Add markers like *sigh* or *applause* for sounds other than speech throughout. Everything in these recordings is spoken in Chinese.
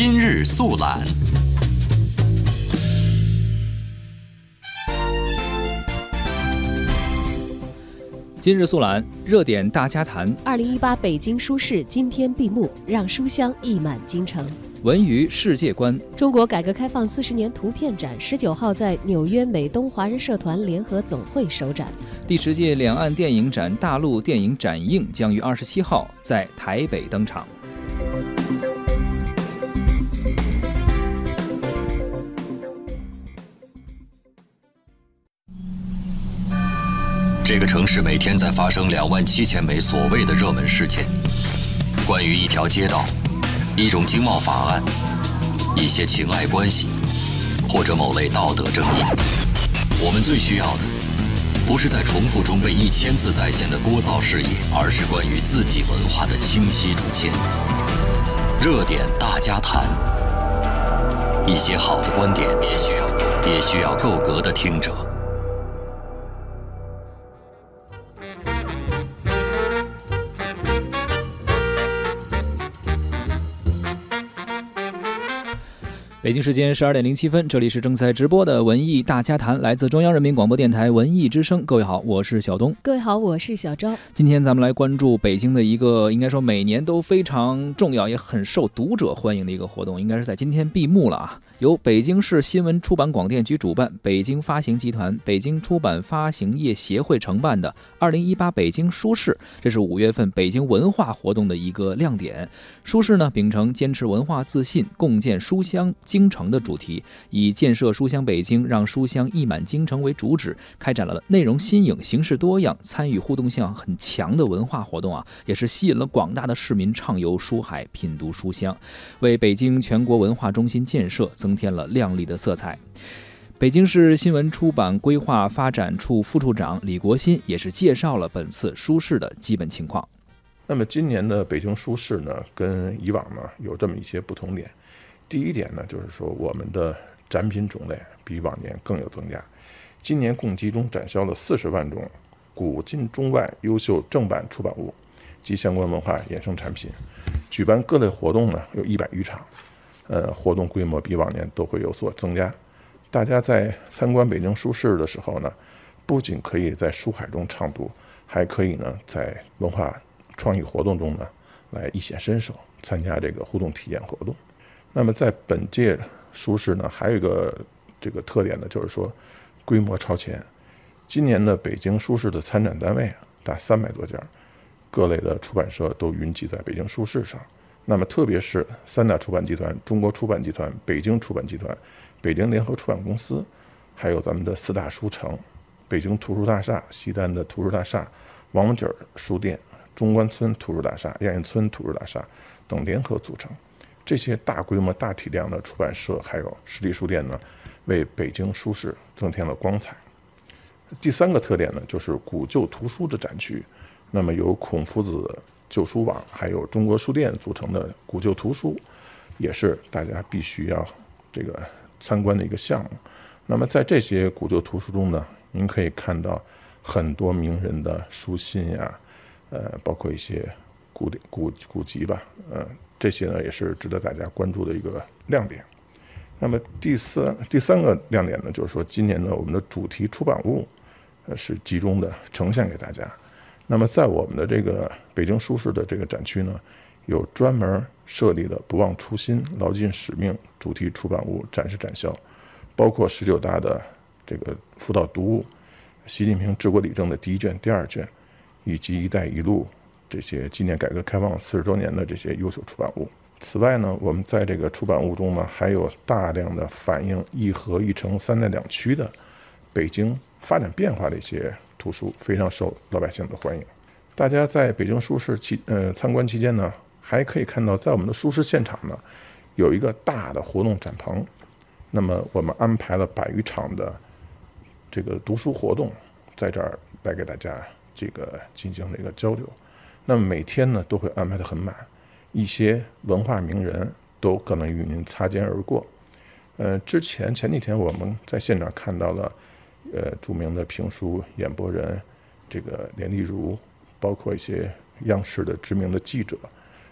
今日速览。今日速览，热点大家谈。二零一八北京书市今天闭幕，让书香溢满京城。文娱世界观。中国改革开放四十年图片展十九号在纽约美东华人社团联合总会首展。第十届两岸电影展大陆电影展映将于二十七号在台北登场。这个城市每天在发生两万七千枚所谓的热门事件，关于一条街道、一种经贸法案、一些情爱关系，或者某类道德争议。我们最需要的，不是在重复中被一千次再现的聒噪视野，而是关于自己文化的清晰主见。热点大家谈，一些好的观点也需要，也需要够格的听者。北京时间十二点零七分，这里是正在直播的文艺大家谈，来自中央人民广播电台文艺之声。各位好，我是小东。各位好，我是小昭。今天咱们来关注北京的一个，应该说每年都非常重要，也很受读者欢迎的一个活动，应该是在今天闭幕了啊。由北京市新闻出版广电局主办，北京发行集团、北京出版发行业协会承办的二零一八北京书市，这是五月份北京文化活动的一个亮点。书市呢，秉承坚持文化自信、共建书香京城的主题，以建设书香北京、让书香溢满京城为主旨，开展了内容新颖、形式多样、参与互动性很强的文化活动啊，也是吸引了广大的市民畅游书海、品读书香，为北京全国文化中心建设增添了亮丽的色彩。北京市新闻出版规划发展处副处长李国新也是介绍了本次书市的基本情况。那么今年的北京书市呢，跟以往呢有这么一些不同点。第一点呢，就是说我们的展品种类比往年更有增加。今年共集中展销了四十万种古今中外优秀正版出版物及相关文化衍生产品，举办各类活动呢有一百余场。呃，活动规模比往年都会有所增加。大家在参观北京书市的时候呢，不仅可以在书海中畅读，还可以呢在文化创意活动中呢来一显身手，参加这个互动体验活动。那么在本届书市呢，还有一个这个特点呢，就是说规模超前。今年的北京书市的参展单位啊达三百多家，各类的出版社都云集在北京书市上。那么，特别是三大出版集团：中国出版集团、北京出版集团、北京联合出版公司，还有咱们的四大书城——北京图书大厦、西单的图书大厦、王府井书店、中关村图书大厦、亚运村图书大厦等联合组成。这些大规模、大体量的出版社还有实体书店呢，为北京书市增添了光彩。第三个特点呢，就是古旧图书的展区。那么，由孔夫子。旧书网还有中国书店组成的古旧图书，也是大家必须要这个参观的一个项目。那么在这些古旧图书中呢，您可以看到很多名人的书信呀，呃，包括一些古典古古籍吧，呃，这些呢也是值得大家关注的一个亮点。那么第四第三个亮点呢，就是说今年呢我们的主题出版物呃是集中的呈现给大家。那么，在我们的这个北京书市的这个展区呢，有专门设立的“不忘初心、牢记使命”主题出版物展示展销，包括十九大的这个辅导读物、习近平治国理政的第一卷、第二卷，以及“一带一路”这些纪念改革开放四十周年的这些优秀出版物。此外呢，我们在这个出版物中呢，还有大量的反映一河一城三代两区的北京发展变化的一些。图书非常受老百姓的欢迎。大家在北京书市期呃参观期间呢，还可以看到在我们的书市现场呢，有一个大的活动展棚。那么我们安排了百余场的这个读书活动，在这儿来给大家这个进行这个交流。那么每天呢都会安排的很满，一些文化名人都可能与您擦肩而过。呃，之前前几天我们在现场看到了。呃，著名的评书演播人，这个连丽如，包括一些央视的知名的记者，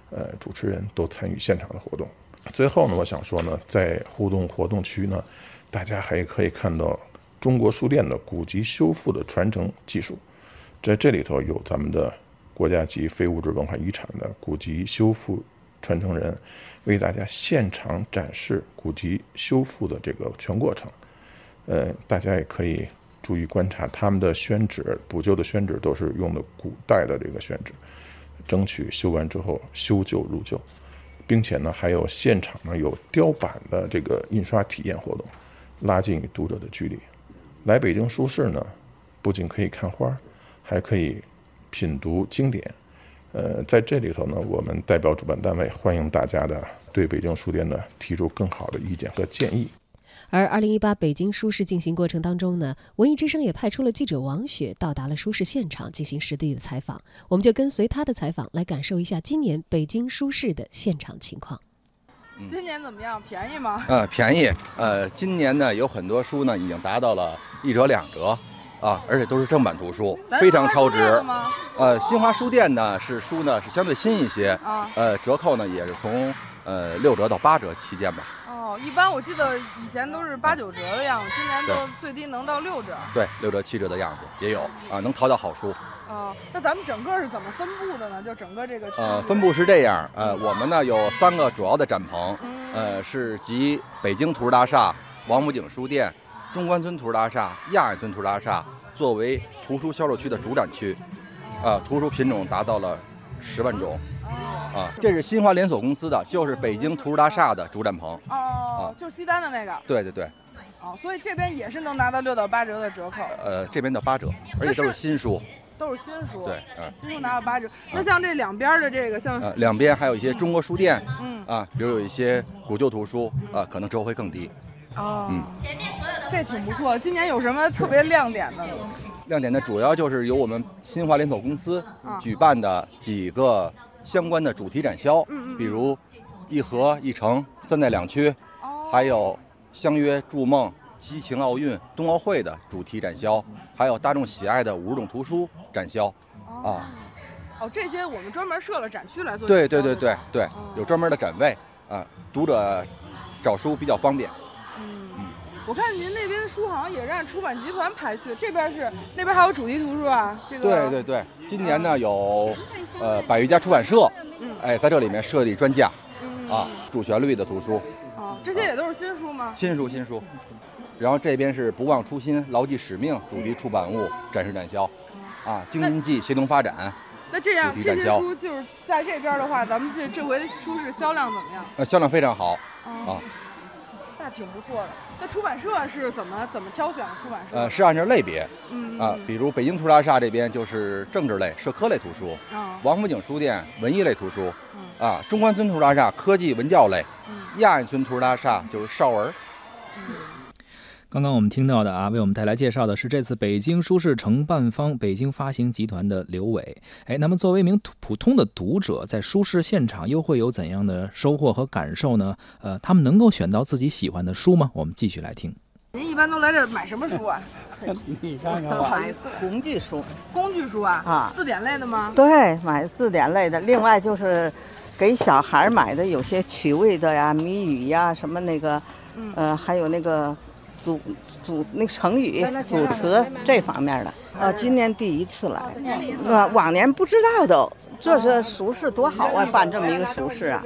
呃，主持人都参与现场的活动。最后呢，我想说呢，在互动活动区呢，大家还可以看到中国书店的古籍修复的传承技术，在这里头有咱们的国家级非物质文化遗产的古籍修复传承人，为大家现场展示古籍修复的这个全过程。呃，大家也可以注意观察他们的宣纸，补救的宣纸都是用的古代的这个宣纸，争取修完之后修旧如旧。并且呢，还有现场呢有雕版的这个印刷体验活动，拉近与读者的距离。来北京书市呢，不仅可以看花，还可以品读经典。呃，在这里头呢，我们代表主办单位欢迎大家的对北京书店呢提出更好的意见和建议。而二零一八北京书市进行过程当中呢，文艺之声也派出了记者王雪到达了书市现场进行实地的采访。我们就跟随他的采访来感受一下今年北京书市的现场情况。今年怎么样？便宜吗？呃，便宜。呃，今年呢有很多书呢已经达到了一折两折，啊，而且都是正版图书，非常超值。呃，新华书店呢是书呢是相对新一些，啊，呃，折扣呢也是从呃六折到八折期间吧。哦，一般我记得以前都是八九折的样子，今年都最低能到六折。对，六折七折的样子也有啊，能淘到好书。哦，那咱们整个是怎么分布的呢？就整个这个呃，分布是这样，呃，我们呢有三个主要的展棚，呃，是集北京图书大厦、王府井书店、中关村图书大厦、亚运村图书大厦作为图书销售区的主展区，啊，图书品种达到了十万种。啊，这是新华连锁公司的，就是北京图书大厦的主展棚。哦，就是西单的那个。对对对。哦，所以这边也是能拿到六到八折的折扣。呃，这边的八折，而且都是新书。都是新书。对，新书拿到八折。那像这两边的这个，像两边还有一些中国书店，嗯啊，比如有一些古旧图书啊，可能折扣会更低。哦，嗯，这挺不错。今年有什么特别亮点的？亮点呢，主要就是由我们新华连锁公司举办的几个。相关的主题展销，比如一河一城三代两区，还有相约筑梦、激情奥运、冬奥会的主题展销，还有大众喜爱的五十种图书展销，啊，哦，这些我们专门设了展区来做。对对对对对，有专门的展位啊，读者找书比较方便。我看您那边书好像也是按出版集团排序，这边是那边还有主题图书啊。这个对对对，今年呢有呃百余家出版社，哎，在这里面设立专架，啊，主旋律的图书。啊，这些也都是新书吗？新书新书。然后这边是不忘初心、牢记使命主题出版物展示展销，啊，京津冀协同发展。那这样这些书就是在这边的话，咱们这这回的书是销量怎么样？呃，销量非常好，啊。那挺不错的。那出版社是怎么怎么挑选的？出版社呃是按照类别，嗯啊，比如北京图书大厦这边就是政治类、社科类图书，啊，王府井书店文艺类图书，啊，中关村图书大厦科技文教类，亚运村图书大厦就是少儿。刚刚我们听到的啊，为我们带来介绍的是这次北京书市承办方北京发行集团的刘伟。哎，那么作为一名普通的读者，在书市现场又会有怎样的收获和感受呢？呃，他们能够选到自己喜欢的书吗？我们继续来听。您一般都来这买什么书啊？*laughs* 你看看，买工具书。工具书啊？啊，字典类的吗？对，买字典类的。另外就是给小孩买的，有些趣味的呀、谜语呀什么那个，呃，还有那个。组组那个成语组词这方面的啊，今年第一次来，啊，往年不知道都，这是熟市多好啊，办这么一个熟市啊，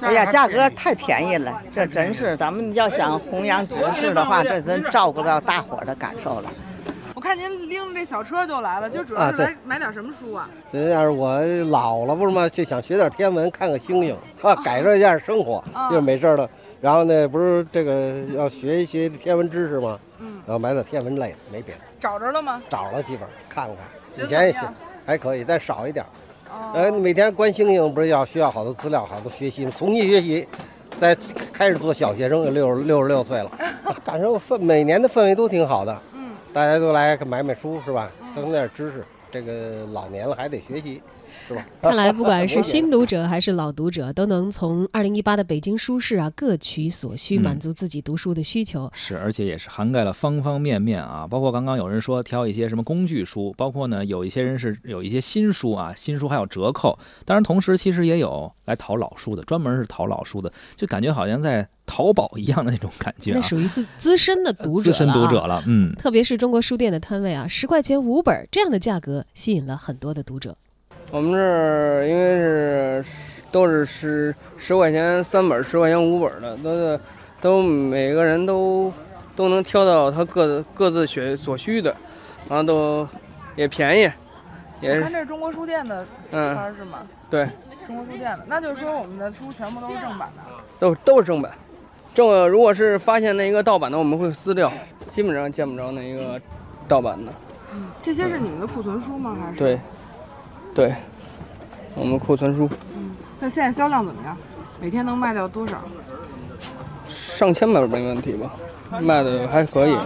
哎呀，价格太便宜了，这真是咱们要想弘扬知识的话，这真照顾到大伙的感受了。我看您拎着这小车就来了，就主要是来买点什么书啊？这要是我老了不是吗？就想学点天文，看看星星啊，改善一下生活，就是没事了。然后呢，不是这个要学一学天文知识吗？嗯，然后买点天文类的，没别的。找着了吗？找了几本，看看。以前也行，还可以，但少一点。哦。呃，每天观星星，不是要需要好多资料，好多学习吗？重新学习，再开始做小学生，六六十六岁了，*laughs* 感受氛每年的氛围都挺好的。嗯。大家都来买买书是吧？增点知识。这个老年了还得学习。是吧？*laughs* 看来不管是新读者还是老读者，都能从二零一八的北京书市啊各取所需，满足自己读书的需求。是，而且也是涵盖了方方面面啊，包括刚刚有人说挑一些什么工具书，包括呢有一些人是有一些新书啊，新书还有折扣。当然，同时其实也有来淘老书的，专门是淘老书的，就感觉好像在淘宝一样的那种感觉、啊。那属于是资深的读者，资深读者了，嗯。特别是中国书店的摊位啊，十块钱五本这样的价格吸引了很多的读者。我们这儿因为是都是十十块钱三本，十块钱五本的，都是都每个人都都能挑到他各各自学所需的，然后都也便宜。也我看这是中国书店的嗯摊儿是吗？对，中国书店的，那就是说我们的书全部都是正版的。都都是正版。正如果是发现那一个盗版的，我们会撕掉，基本上见不着那一个盗版的。嗯这些是你们的库存书吗？还是？对，对，我们库存书嗯那现在销量怎么样？每天能卖掉多少？上千本没问题吧，卖的还可以。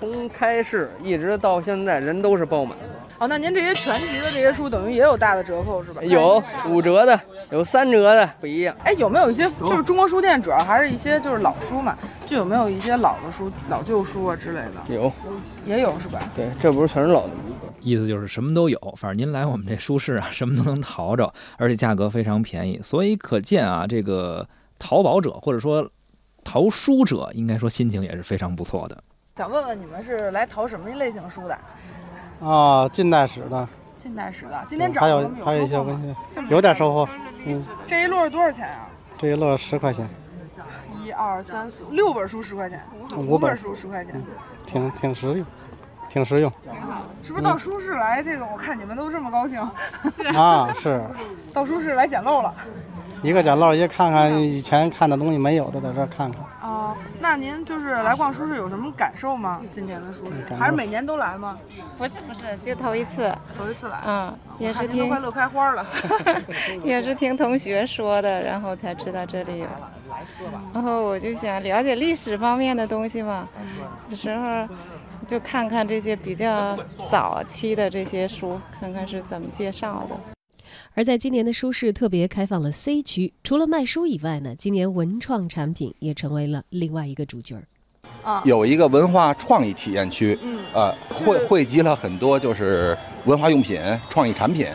从开市一直到现在，人都是爆满。哦，那您这些全集的这些书，等于也有大的折扣是吧？有五折的，有三折的，不一样。哎，有没有一些就是中国书店主要还是一些就是老书嘛？就有没有一些老的书、老旧书啊之类的？有，也有是吧？对，这不是全是老的吗？意思就是什么都有，反正您来我们这书市啊，*laughs* 什么都能淘着，而且价格非常便宜，所以可见啊，这个淘宝者或者说淘书者，应该说心情也是非常不错的。想问问你们是来淘什么类型书的？啊，近代史的，近代史的。今天找还有我们还有一些收获吗文学，有点收获。嗯，这一摞是多少钱啊？这一摞十块钱，一二三四六本书十块钱，五本本书十块钱，挺挺实用，挺实用。是不是到书市来这个？我看你们都这么高兴，是啊，是到书市来捡漏了一个捡漏，一个看看以前看的东西没有的，在这儿看看。哦。那您就是来逛书市有什么感受吗？今年的书市还是每年都来吗？不是不是，就头一次，头一次来，嗯，也是听快乐开花了。*laughs* 也是听同学说的，然后才知道这里有。然后我就想了解历史方面的东西嘛，有时候就看看这些比较早期的这些书，看看是怎么介绍的。而在今年的书市特别开放了 C 区，除了卖书以外呢，今年文创产品也成为了另外一个主角儿。啊，有一个文化创意体验区，嗯呃，汇汇集了很多就是文化用品、创意产品。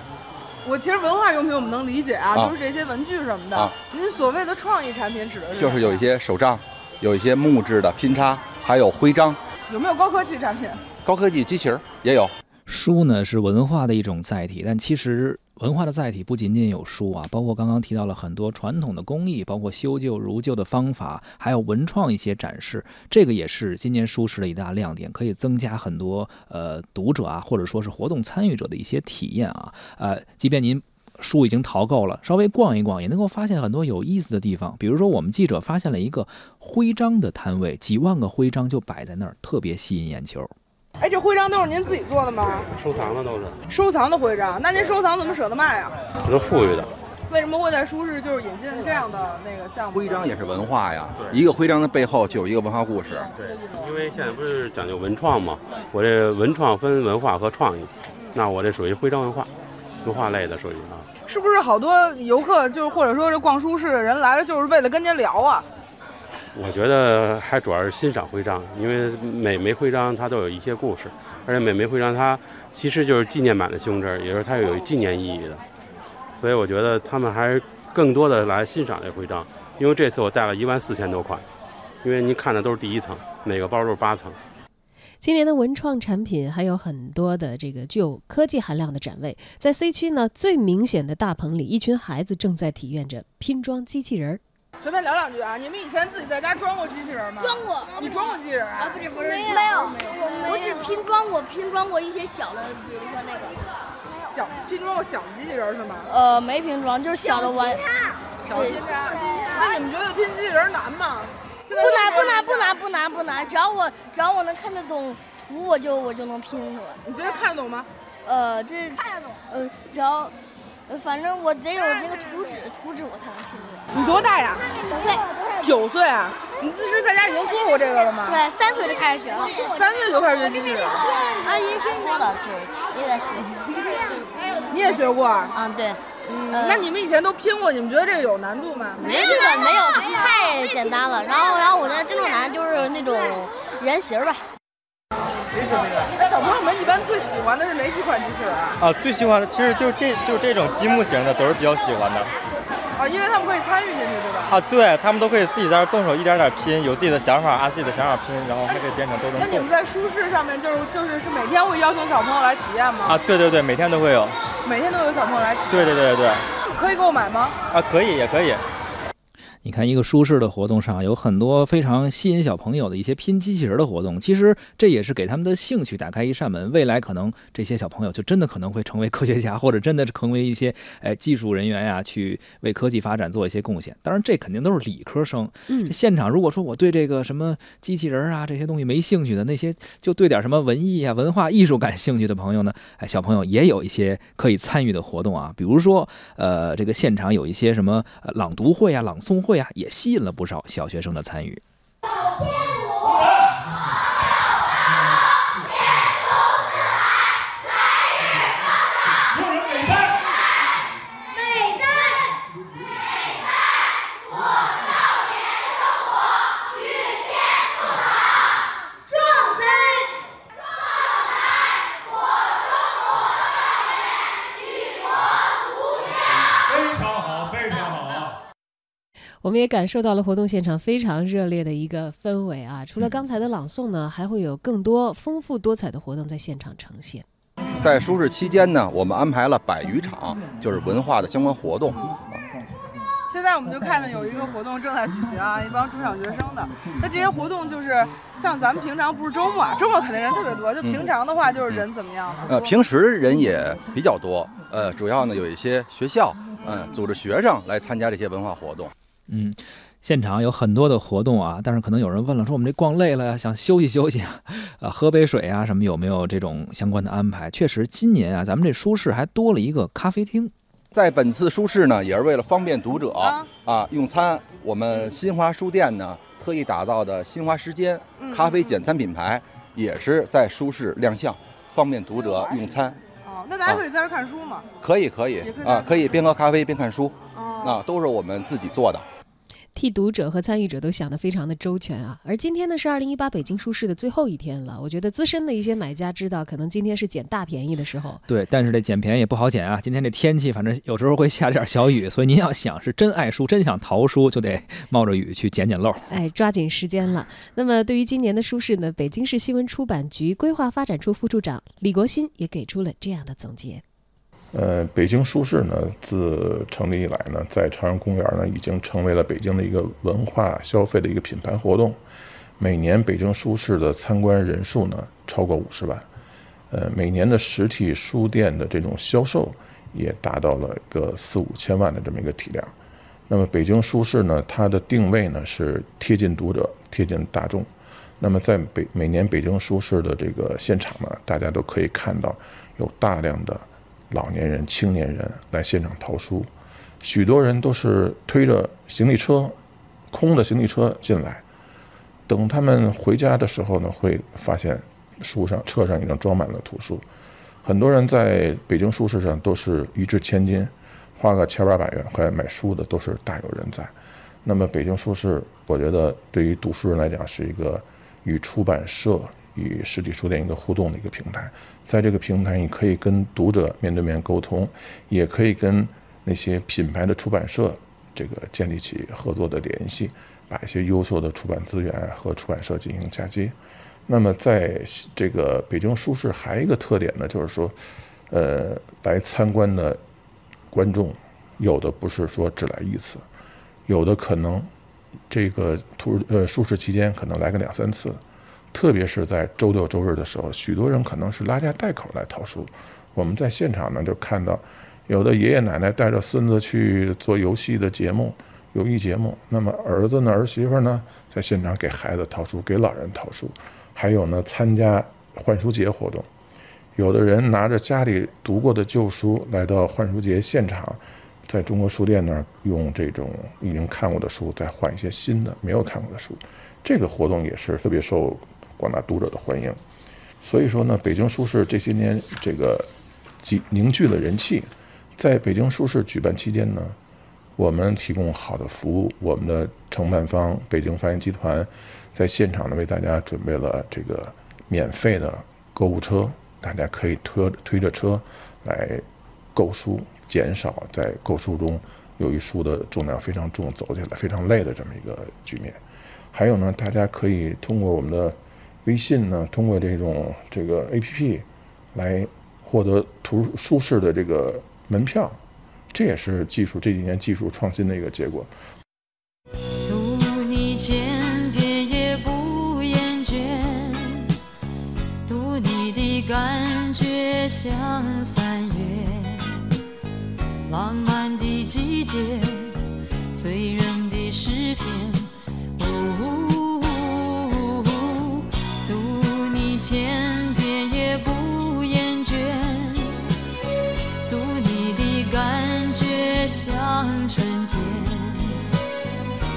我其实文化用品我们能理解啊，啊就是这些文具什么的。啊您所谓的创意产品指的是就是有一些手账，有一些木质的拼插，还有徽章、有没有高科技产品？高科技机器人也有。书呢是文化的一种载体，但其实文化的载体不仅仅有书啊，包括刚刚提到了很多传统的工艺，包括修旧如旧的方法，还有文创一些展示，这个也是今年书市的一大亮点，可以增加很多呃读者啊，或者说是活动参与者的一些体验啊。呃，即便您。书已经淘够了，稍微逛一逛也能够发现很多有意思的地方。比如说，我们记者发现了一个徽章的摊位，几万个徽章就摆在那儿，特别吸引眼球。哎，这徽章都是您自己做的吗？收藏的都是，收藏的徽章，那您收藏怎么舍得卖啊？这都富裕的。为什么会在书市就是引进这样的那个项目？徽章也是文化呀，一个徽章的背后就有一个文化故事。对，因为现在不是讲究文创嘛，我这文创分文化和创意，那我这属于徽章文化，文化类的属于啊。是不是好多游客就是或者说这逛书市的人来了就是为了跟您聊啊？我觉得还主要是欣赏徽章，因为每枚徽章它都有一些故事，而且每枚徽章它其实就是纪念版的胸针，也就是它有纪念意义的，所以我觉得他们还更多的来欣赏这徽章。因为这次我带了一万四千多款，因为您看的都是第一层，每个包都是八层。今年的文创产品还有很多的这个具有科技含量的展位，在 C 区呢，最明显的大棚里，一群孩子正在体验着拼装机器人儿。随便聊两句啊，你们以前自己在家装过机器人吗？装过。你装过机器人啊？啊，不是不是，没有，我我只拼装过，拼装过一些小的，比如说那个小拼装过小的机器人是吗？呃，没拼装，就是小的玩。小拼插。那你们觉得拼机器人难吗？不难不难不难不难不难，只要我只要我能看得懂图，我就我就能拼出来。你觉得看得懂吗？呃，这看得懂。呃，只要，呃，反正我得有那个图纸，图纸我才能拼出来。你多大呀？九岁。九岁啊？你自是在家已经做过这个了吗？对，三岁就开始学了。三岁就开始学机器人。阿姨跟多了就也在学。你也学过啊？啊，对。嗯，那你们以前都拼过，你们觉得这个有难度吗？没这个没有，太简单了。然后，然后我觉得真正难就是那种人形吧。那小朋友们一般最喜欢的是哪几款机器人啊？啊，最喜欢的其实就是这就是这种积木型的，都是比较喜欢的。啊，因为他们可以参与进去，对吧？啊，对他们都可以自己在这动手一点点拼，有自己的想法，按自己的想法拼，然后还可以变成多种。那你们在书适上面就是就是是每天会邀请小朋友来体验吗？啊，对对对，每天都会有。每天都有小朋友来体验。对对对对对。可以购买吗？啊，可以，也可以。你看，一个舒适的活动上有很多非常吸引小朋友的一些拼机器人的活动，其实这也是给他们的兴趣打开一扇门。未来可能这些小朋友就真的可能会成为科学家，或者真的成为一些哎技术人员呀，去为科技发展做一些贡献。当然，这肯定都是理科生。嗯，现场如果说我对这个什么机器人啊这些东西没兴趣的，那些就对点什么文艺啊、文化艺术感兴趣的朋友呢，哎，小朋友也有一些可以参与的活动啊，比如说呃，这个现场有一些什么朗读会啊、朗诵会啊，也吸引了。不少小学生的参与。我们也感受到了活动现场非常热烈的一个氛围啊！除了刚才的朗诵呢，还会有更多丰富多彩的活动在现场呈现。在舒适期间呢，我们安排了百余场，就是文化的相关活动。现在我们就看到有一个活动正在举行啊，一帮中小学生的。那这些活动就是像咱们平常不是周末啊，周末肯定人特别多。就平常的话，就是人怎么样呢？呃，平时人也比较多。呃，主要呢有一些学校，嗯，组织学生来参加这些文化活动。嗯，现场有很多的活动啊，但是可能有人问了，说我们这逛累了呀，想休息休息啊，啊，喝杯水啊，什么有没有这种相关的安排？确实，今年啊，咱们这书市还多了一个咖啡厅。在本次书市呢，也是为了方便读者啊用餐，我们新华书店呢特意打造的新华时间咖啡简餐品牌，也是在书市亮相，方便读者用餐。哦，那大家可以在这看书吗？可以，可以啊，可以边喝咖啡边看书，啊，都是我们自己做的。替读者和参与者都想得非常的周全啊！而今天呢是二零一八北京书市的最后一天了，我觉得资深的一些买家知道，可能今天是捡大便宜的时候。对，但是这捡便宜也不好捡啊！今天这天气，反正有时候会下点小雨，所以您要想是真爱书、真想淘书，就得冒着雨去捡捡漏。哎，抓紧时间了。那么对于今年的书市呢，北京市新闻出版局规划发展处副处长李国新也给出了这样的总结。呃，北京书市呢，自成立以来呢，在朝阳公园呢，已经成为了北京的一个文化消费的一个品牌活动。每年北京书市的参观人数呢，超过五十万。呃，每年的实体书店的这种销售也达到了一个四五千万的这么一个体量。那么北京书市呢，它的定位呢是贴近读者、贴近大众。那么在北每年北京书市的这个现场呢，大家都可以看到有大量的。老年人、青年人来现场淘书，许多人都是推着行李车，空的行李车进来。等他们回家的时候呢，会发现书上车上已经装满了图书。很多人在北京书市上都是一掷千金，花个千八百元回来买书的都是大有人在。那么北京书市，我觉得对于读书人来讲是一个与出版社。与实体书店一个互动的一个平台，在这个平台，你可以跟读者面对面沟通，也可以跟那些品牌的出版社这个建立起合作的联系，把一些优秀的出版资源和出版社进行嫁接。那么，在这个北京书市还有一个特点呢，就是说，呃，来参观的观众有的不是说只来一次，有的可能这个图呃书市期间可能来个两三次。特别是在周六周日的时候，许多人可能是拉家带口来淘书。我们在现场呢，就看到有的爷爷奶奶带着孙子去做游戏的节目、游艺节目。那么儿子呢、儿媳妇呢，在现场给孩子淘书、给老人淘书。还有呢，参加换书节活动。有的人拿着家里读过的旧书来到换书节现场，在中国书店那儿用这种已经看过的书再换一些新的没有看过的书。这个活动也是特别受。广大读者的欢迎，所以说呢，北京书市这些年这个集凝聚了人气。在北京书市举办期间呢，我们提供好的服务，我们的承办方北京发行集团在现场呢为大家准备了这个免费的购物车，大家可以推推着车来购书，减少在购书中由于书的重量非常重，走起来非常累的这么一个局面。还有呢，大家可以通过我们的微信呢，通过这种这个 APP 来获得图书市的这个。门票，这也是技术这几年技术创新的一个结果。读你千遍也不厌倦，读你的感觉像三月，浪漫的季节，醉千遍也不厌倦，读你的感觉。像春天，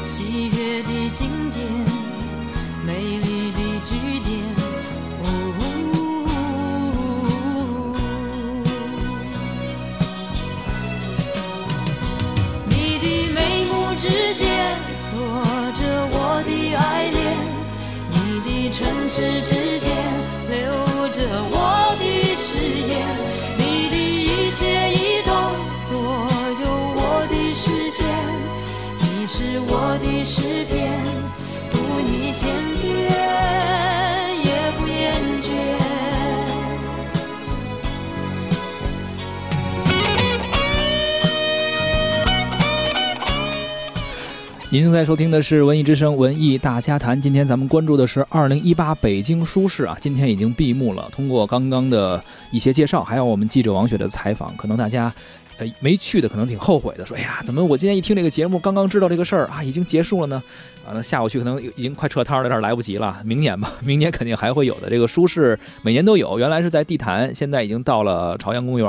喜悦的经典，美丽的句点。你的眉目之间锁着我的爱恋，你的唇齿之是我的诗篇，读你千遍也不厌倦。您正在收听的是《文艺之声·文艺大家谈》，今天咱们关注的是二零一八北京书市啊，今天已经闭幕了。通过刚刚的一些介绍，还有我们记者王雪的采访，可能大家。没去的可能挺后悔的，说：“哎呀，怎么我今天一听这个节目，刚刚知道这个事儿啊，已经结束了呢？完了下午去可能已经快撤摊了，有点来不及了。明年吧，明年肯定还会有的。这个书市每年都有，原来是在地坛，现在已经到了朝阳公园，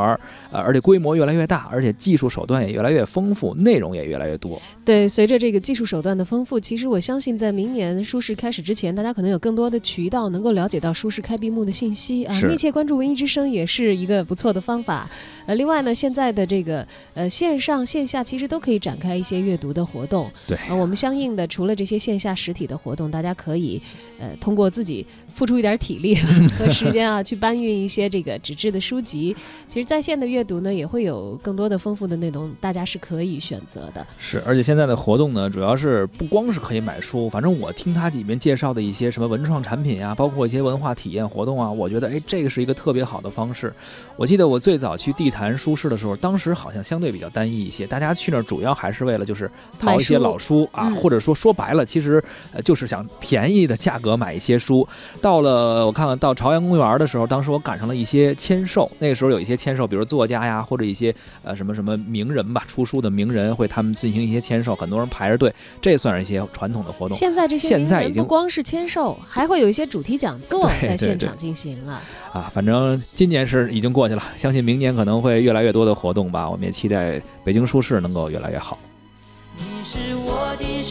呃，而且规模越来越大，而且技术手段也越来越丰富，内容也越来越多。对，随着这个技术手段的丰富，其实我相信在明年书市开始之前，大家可能有更多的渠道能够了解到书市开闭幕的信息啊。密切关注文艺之声也是一个不错的方法。呃，另外呢，现在的这个呃。线上线下其实都可以展开一些阅读的活动。对，呃，我们相应的除了这些线下实体的活动，大家可以呃通过自己付出一点体力 *laughs* 和时间啊，去搬运一些这个纸质的书籍。其实在线的阅读呢，也会有更多的丰富的内容，大家是可以选择的。是，而且现在的活动呢，主要是不光是可以买书，反正我听他里面介绍的一些什么文创产品呀，包括一些文化体验活动啊，我觉得哎，这个是一个特别好的方式。我记得我最早去地坛书市的时候，当时好像相对比较。单一一些，大家去那儿主要还是为了就是淘一些老书啊，或者说说白了，其实呃就是想便宜的价格买一些书。到了我看看到朝阳公园的时候，当时我赶上了一些签售，那个时候有一些签售，比如作家呀，或者一些呃什么什么名人吧，出书的名人会他们进行一些签售，很多人排着队，这算是一些传统的活动。现在这些现在已经不光是签售，还会有一些主题讲座 *laughs* 在现场进行了啊。反正今年是已经过去了，相信明年可能会越来越多的活动吧，我们也期待。北京书市能够越来越好。你是我的